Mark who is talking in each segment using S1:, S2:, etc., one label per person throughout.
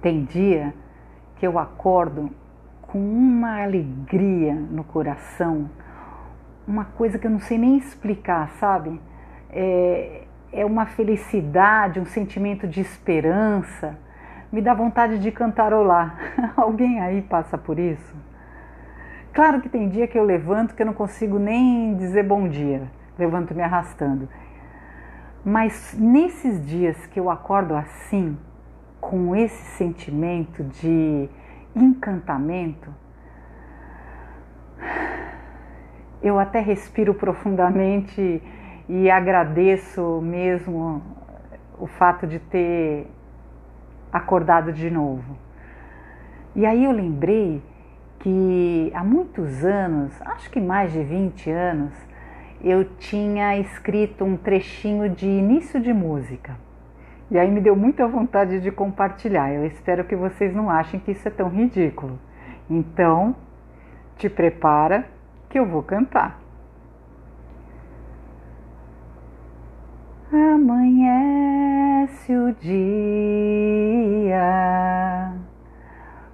S1: Tem dia que eu acordo com uma alegria no coração, uma coisa que eu não sei nem explicar, sabe? É, é uma felicidade, um sentimento de esperança. Me dá vontade de cantarolar. Alguém aí passa por isso? Claro que tem dia que eu levanto que eu não consigo nem dizer bom dia, levanto me arrastando. Mas nesses dias que eu acordo assim, com esse sentimento de encantamento, eu até respiro profundamente e agradeço mesmo o fato de ter acordado de novo. E aí eu lembrei que há muitos anos, acho que mais de 20 anos, eu tinha escrito um trechinho de início de música. E aí me deu muita vontade de compartilhar. Eu espero que vocês não achem que isso é tão ridículo. Então, te prepara que eu vou cantar. Amanhece o dia,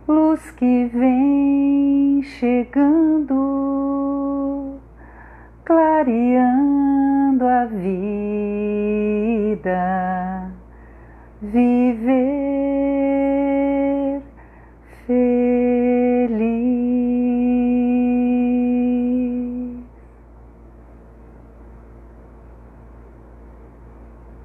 S1: luz que vem chegando, clareando a vida, viver